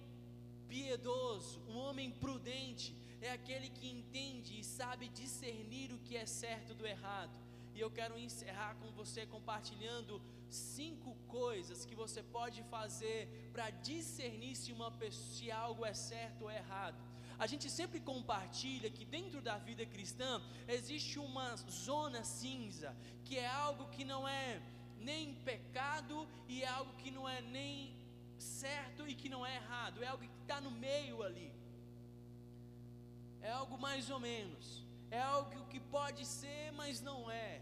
piedoso, um homem prudente, é aquele que entende e sabe discernir o que é certo do errado. E eu quero encerrar com você compartilhando cinco coisas que você pode fazer para discernir se, uma, se algo é certo ou errado. A gente sempre compartilha que dentro da vida cristã existe uma zona cinza, que é algo que não é nem pecado e é algo que não é nem certo e que não é errado, é algo que está no meio ali. É algo mais ou menos, é algo que pode ser, mas não é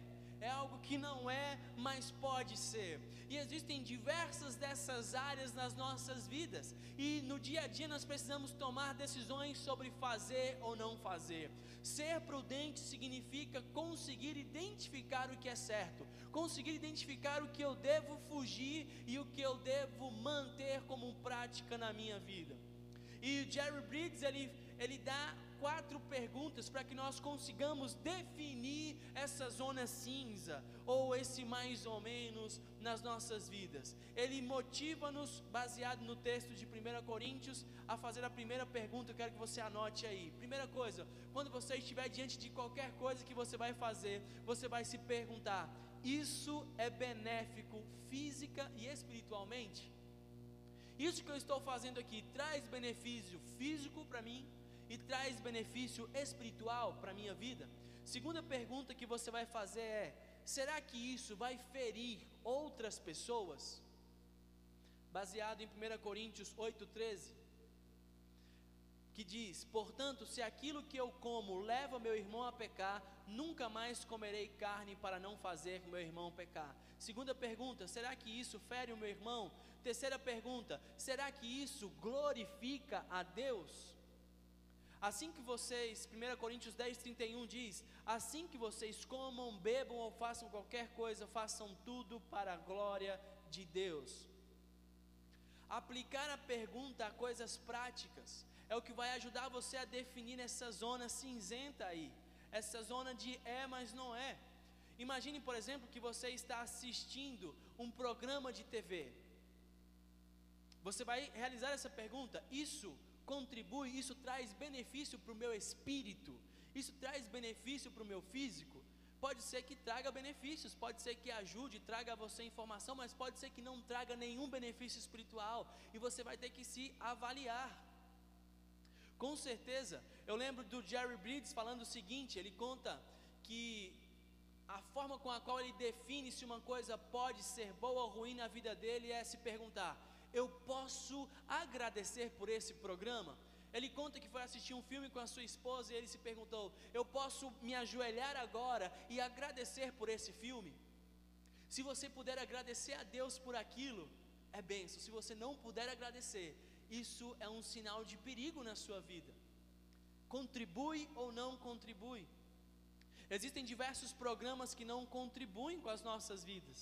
é algo que não é, mas pode ser. E existem diversas dessas áreas nas nossas vidas, e no dia a dia nós precisamos tomar decisões sobre fazer ou não fazer. Ser prudente significa conseguir identificar o que é certo, conseguir identificar o que eu devo fugir e o que eu devo manter como prática na minha vida. E Jerry Briggs ele, ele dá quatro perguntas para que nós consigamos definir essa zona cinza ou esse mais ou menos nas nossas vidas. Ele motiva-nos, baseado no texto de 1 Coríntios, a fazer a primeira pergunta. Eu quero que você anote aí. Primeira coisa, quando você estiver diante de qualquer coisa que você vai fazer, você vai se perguntar: isso é benéfico física e espiritualmente? Isso que eu estou fazendo aqui traz benefício físico para mim? E traz benefício espiritual para a minha vida? Segunda pergunta que você vai fazer é: será que isso vai ferir outras pessoas? Baseado em 1 Coríntios 8,13, que diz: Portanto, se aquilo que eu como leva meu irmão a pecar, nunca mais comerei carne para não fazer meu irmão pecar. Segunda pergunta: será que isso fere o meu irmão? Terceira pergunta: será que isso glorifica a Deus? Assim que vocês, 1 Coríntios 10, 31 diz: Assim que vocês comam, bebam ou façam qualquer coisa, façam tudo para a glória de Deus. Aplicar a pergunta a coisas práticas é o que vai ajudar você a definir essa zona cinzenta aí, essa zona de é, mas não é. Imagine, por exemplo, que você está assistindo um programa de TV. Você vai realizar essa pergunta: Isso contribui, isso traz benefício para o meu espírito, isso traz benefício para o meu físico. Pode ser que traga benefícios, pode ser que ajude, traga a você informação, mas pode ser que não traga nenhum benefício espiritual e você vai ter que se avaliar. Com certeza, eu lembro do Jerry Bridges falando o seguinte: ele conta que a forma com a qual ele define se uma coisa pode ser boa ou ruim na vida dele é se perguntar: eu posso agradecer por esse programa? Ele conta que foi assistir um filme com a sua esposa e ele se perguntou: Eu posso me ajoelhar agora e agradecer por esse filme? Se você puder agradecer a Deus por aquilo, é benção. Se você não puder agradecer, isso é um sinal de perigo na sua vida. Contribui ou não contribui? Existem diversos programas que não contribuem com as nossas vidas.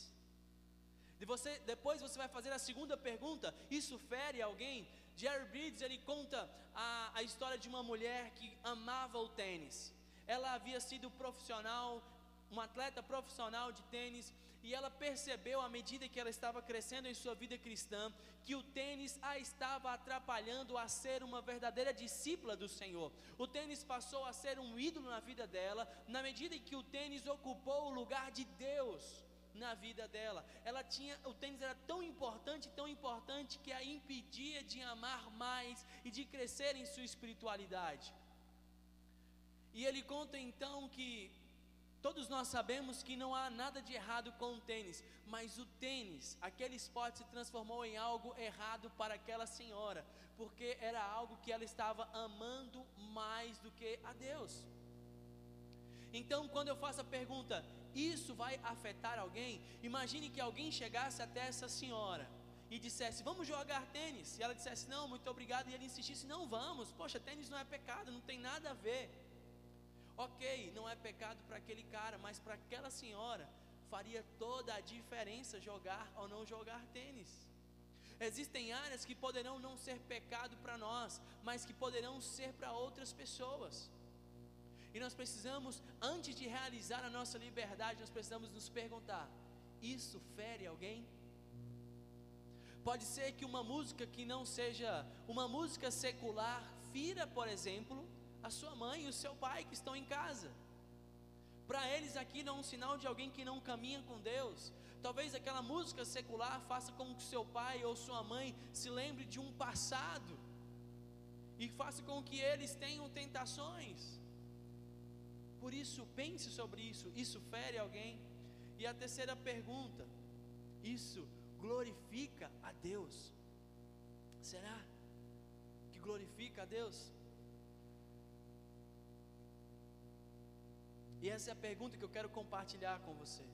E você, depois você vai fazer a segunda pergunta: isso fere alguém? Jerry Bridges ele conta a, a história de uma mulher que amava o tênis. Ela havia sido profissional, uma atleta profissional de tênis, e ela percebeu à medida que ela estava crescendo em sua vida cristã que o tênis a estava atrapalhando a ser uma verdadeira discípula do Senhor. O tênis passou a ser um ídolo na vida dela, na medida em que o tênis ocupou o lugar de Deus na vida dela. Ela tinha, o tênis era tão importante, tão importante que a impedia de amar mais e de crescer em sua espiritualidade. E ele conta então que todos nós sabemos que não há nada de errado com o tênis, mas o tênis, aquele esporte se transformou em algo errado para aquela senhora, porque era algo que ela estava amando mais do que a Deus. Então, quando eu faço a pergunta, isso vai afetar alguém? Imagine que alguém chegasse até essa senhora e dissesse: Vamos jogar tênis. E ela dissesse: Não, muito obrigado. E ele insistisse: Não, vamos. Poxa, tênis não é pecado, não tem nada a ver. Ok, não é pecado para aquele cara, mas para aquela senhora faria toda a diferença jogar ou não jogar tênis. Existem áreas que poderão não ser pecado para nós, mas que poderão ser para outras pessoas. E nós precisamos, antes de realizar a nossa liberdade, nós precisamos nos perguntar: isso fere alguém? Pode ser que uma música que não seja uma música secular fira, por exemplo, a sua mãe e o seu pai que estão em casa. Para eles aquilo é um sinal de alguém que não caminha com Deus. Talvez aquela música secular faça com que seu pai ou sua mãe se lembre de um passado e faça com que eles tenham tentações. Por isso, pense sobre isso. Isso fere alguém? E a terceira pergunta: isso glorifica a Deus? Será que glorifica a Deus? E essa é a pergunta que eu quero compartilhar com você.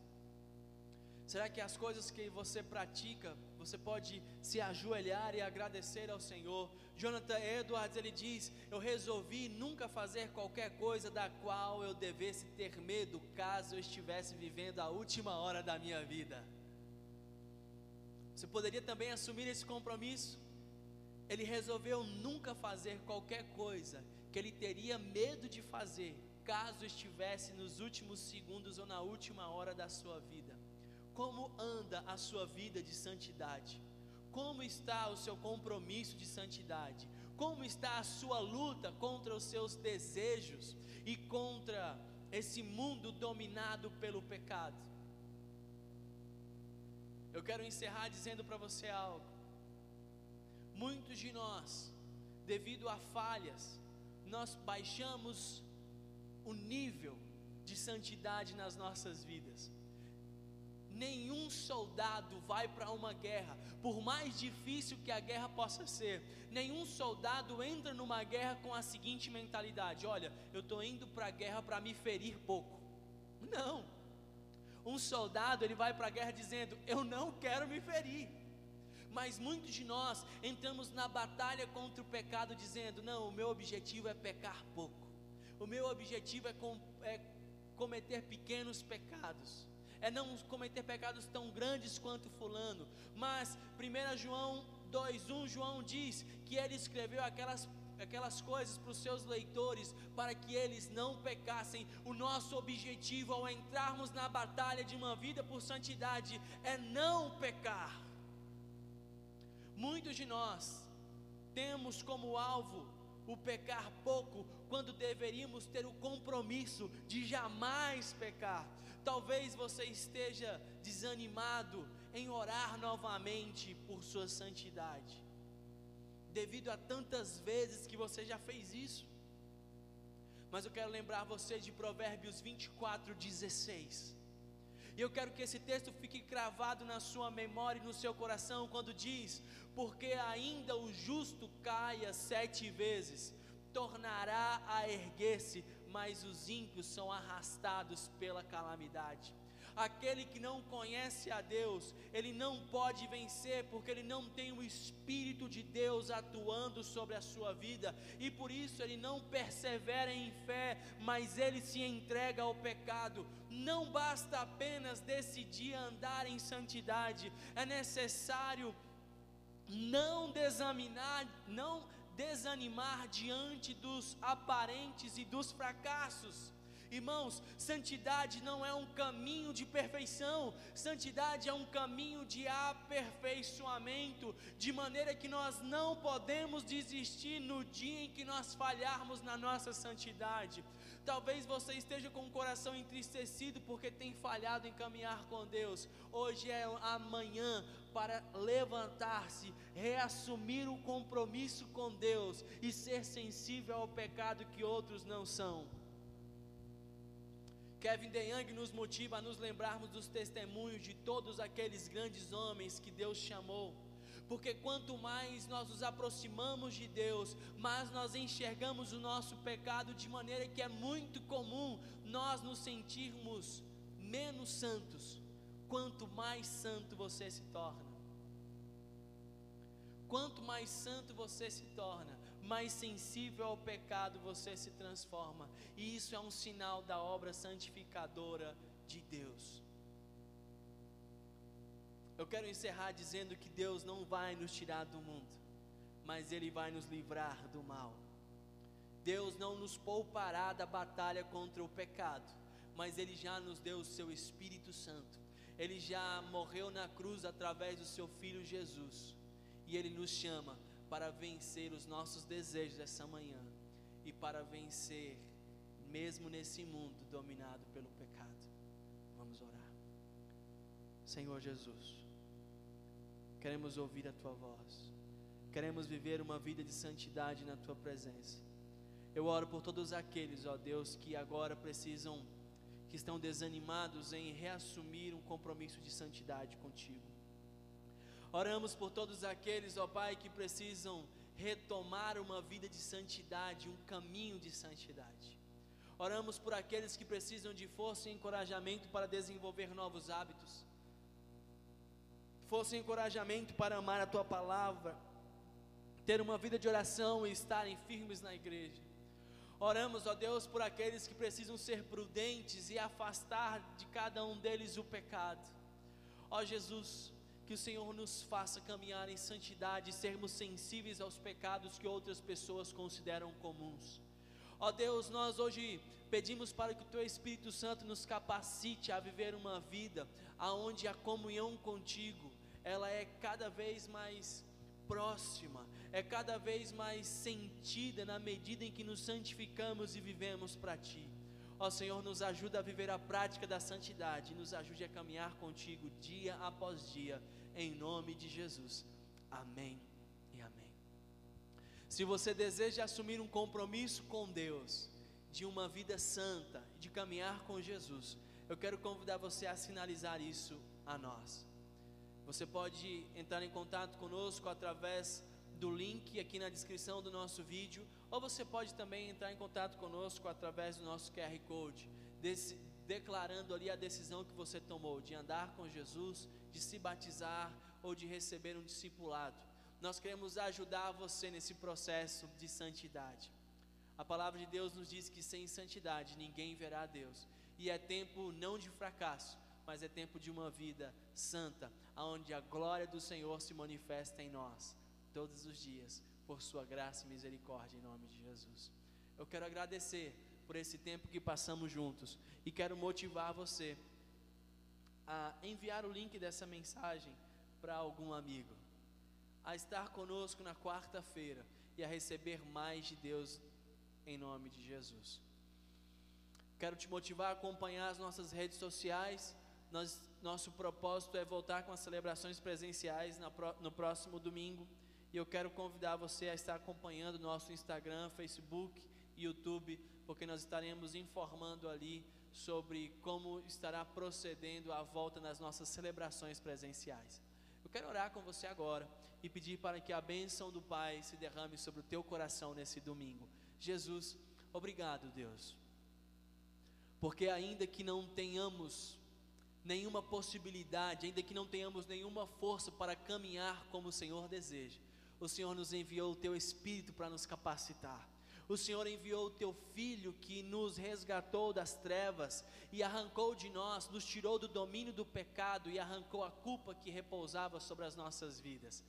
Será que as coisas que você pratica, você pode se ajoelhar e agradecer ao Senhor? Jonathan Edwards ele diz: Eu resolvi nunca fazer qualquer coisa da qual eu devesse ter medo, caso eu estivesse vivendo a última hora da minha vida. Você poderia também assumir esse compromisso? Ele resolveu nunca fazer qualquer coisa que ele teria medo de fazer, caso estivesse nos últimos segundos ou na última hora da sua vida. Como anda a sua vida de santidade? Como está o seu compromisso de santidade? Como está a sua luta contra os seus desejos e contra esse mundo dominado pelo pecado? Eu quero encerrar dizendo para você algo. Muitos de nós, devido a falhas, nós baixamos o nível de santidade nas nossas vidas. Nenhum soldado vai para uma guerra, por mais difícil que a guerra possa ser. Nenhum soldado entra numa guerra com a seguinte mentalidade: olha, eu estou indo para a guerra para me ferir pouco. Não. Um soldado ele vai para a guerra dizendo: eu não quero me ferir. Mas muitos de nós entramos na batalha contra o pecado dizendo: não, o meu objetivo é pecar pouco. O meu objetivo é, com, é cometer pequenos pecados é não cometer pecados tão grandes quanto fulano. Mas 1 João 2:1 João diz que ele escreveu aquelas aquelas coisas para os seus leitores para que eles não pecassem. O nosso objetivo ao entrarmos na batalha de uma vida por santidade é não pecar. Muitos de nós temos como alvo o pecar pouco, quando deveríamos ter o compromisso de jamais pecar. Talvez você esteja desanimado em orar novamente por sua santidade, devido a tantas vezes que você já fez isso. Mas eu quero lembrar você de Provérbios 24, 16. E eu quero que esse texto fique cravado na sua memória e no seu coração, quando diz: Porque ainda o justo caia sete vezes, tornará a erguer-se, mas os ímpios são arrastados pela calamidade. Aquele que não conhece a Deus, ele não pode vencer, porque ele não tem o Espírito de Deus atuando sobre a sua vida, e por isso ele não persevera em fé, mas ele se entrega ao pecado. Não basta apenas decidir andar em santidade, é necessário não desaminar, não desanimar diante dos aparentes e dos fracassos. Irmãos, santidade não é um caminho de perfeição, santidade é um caminho de aperfeiçoamento, de maneira que nós não podemos desistir no dia em que nós falharmos na nossa santidade. Talvez você esteja com o coração entristecido porque tem falhado em caminhar com Deus. Hoje é amanhã para levantar-se, reassumir o compromisso com Deus e ser sensível ao pecado que outros não são. Kevin DeYoung nos motiva a nos lembrarmos dos testemunhos de todos aqueles grandes homens que Deus chamou porque quanto mais nós nos aproximamos de Deus, mais nós enxergamos o nosso pecado de maneira que é muito comum nós nos sentirmos menos santos, quanto mais santo você se torna. Quanto mais santo você se torna, mais sensível ao pecado você se transforma, e isso é um sinal da obra santificadora de Deus. Eu quero encerrar dizendo que Deus não vai nos tirar do mundo, mas Ele vai nos livrar do mal. Deus não nos poupará da batalha contra o pecado, mas Ele já nos deu o Seu Espírito Santo. Ele já morreu na cruz através do Seu Filho Jesus, e Ele nos chama para vencer os nossos desejos essa manhã e para vencer, mesmo nesse mundo dominado pelo pecado. Vamos orar. Senhor Jesus. Queremos ouvir a tua voz. queremos viver uma vida de santidade na tua presença. Eu oro por todos aqueles, ó Deus, que agora precisam, que estão desanimados em reassumir um compromisso de santidade contigo. Oramos por todos aqueles, ó Pai, que precisam retomar uma vida de santidade, um caminho de santidade. Oramos por aqueles que precisam de força e encorajamento para desenvolver novos hábitos. Força e encorajamento para amar a tua palavra, ter uma vida de oração e estarem firmes na igreja. Oramos, ó Deus, por aqueles que precisam ser prudentes e afastar de cada um deles o pecado. Ó Jesus, que o Senhor nos faça caminhar em santidade sermos sensíveis aos pecados que outras pessoas consideram comuns. Ó Deus, nós hoje pedimos para que o Teu Espírito Santo nos capacite a viver uma vida aonde a comunhão contigo, ela é cada vez mais próxima, é cada vez mais sentida na medida em que nos santificamos e vivemos para Ti. Ó Senhor, nos ajuda a viver a prática da santidade, nos ajude a caminhar contigo dia após dia, em nome de Jesus. Amém e amém. Se você deseja assumir um compromisso com Deus, de uma vida santa, de caminhar com Jesus, eu quero convidar você a sinalizar isso a nós. Você pode entrar em contato conosco através do link aqui na descrição do nosso vídeo, ou você pode também entrar em contato conosco através do nosso QR Code, desse, declarando ali a decisão que você tomou de andar com Jesus, de se batizar ou de receber um discipulado. Nós queremos ajudar você nesse processo de santidade. A palavra de Deus nos diz que sem santidade ninguém verá a Deus, e é tempo não de fracasso, mas é tempo de uma vida santa, onde a glória do Senhor se manifesta em nós todos os dias, por Sua graça e misericórdia, em nome de Jesus. Eu quero agradecer por esse tempo que passamos juntos e quero motivar você a enviar o link dessa mensagem para algum amigo, a estar conosco na quarta-feira e a receber mais de Deus em nome de Jesus. Quero te motivar a acompanhar as nossas redes sociais. Nós, nosso propósito é voltar com as celebrações presenciais no próximo domingo. E eu quero convidar você a estar acompanhando nosso Instagram, Facebook, YouTube, porque nós estaremos informando ali sobre como estará procedendo a volta nas nossas celebrações presenciais. Eu quero orar com você agora e pedir para que a bênção do Pai se derrame sobre o teu coração nesse domingo. Jesus, obrigado, Deus, porque ainda que não tenhamos nenhuma possibilidade, ainda que não tenhamos nenhuma força para caminhar como o Senhor deseja, o Senhor nos enviou o teu Espírito para nos capacitar. O Senhor enviou o teu Filho que nos resgatou das trevas e arrancou de nós, nos tirou do domínio do pecado e arrancou a culpa que repousava sobre as nossas vidas.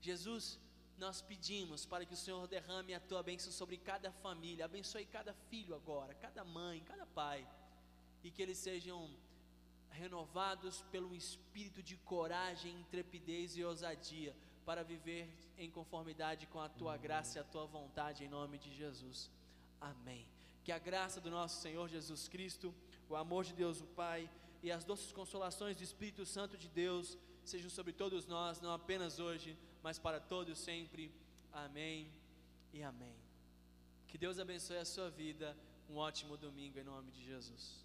Jesus, nós pedimos para que o Senhor derrame a tua bênção sobre cada família, abençoe cada filho agora, cada mãe, cada pai, e que eles sejam renovados pelo espírito de coragem, intrepidez e ousadia para viver em conformidade com a tua graça e a tua vontade, em nome de Jesus. Amém. Que a graça do nosso Senhor Jesus Cristo, o amor de Deus o Pai e as doces consolações do Espírito Santo de Deus sejam sobre todos nós, não apenas hoje, mas para todos sempre. Amém e amém. Que Deus abençoe a sua vida. Um ótimo domingo em nome de Jesus.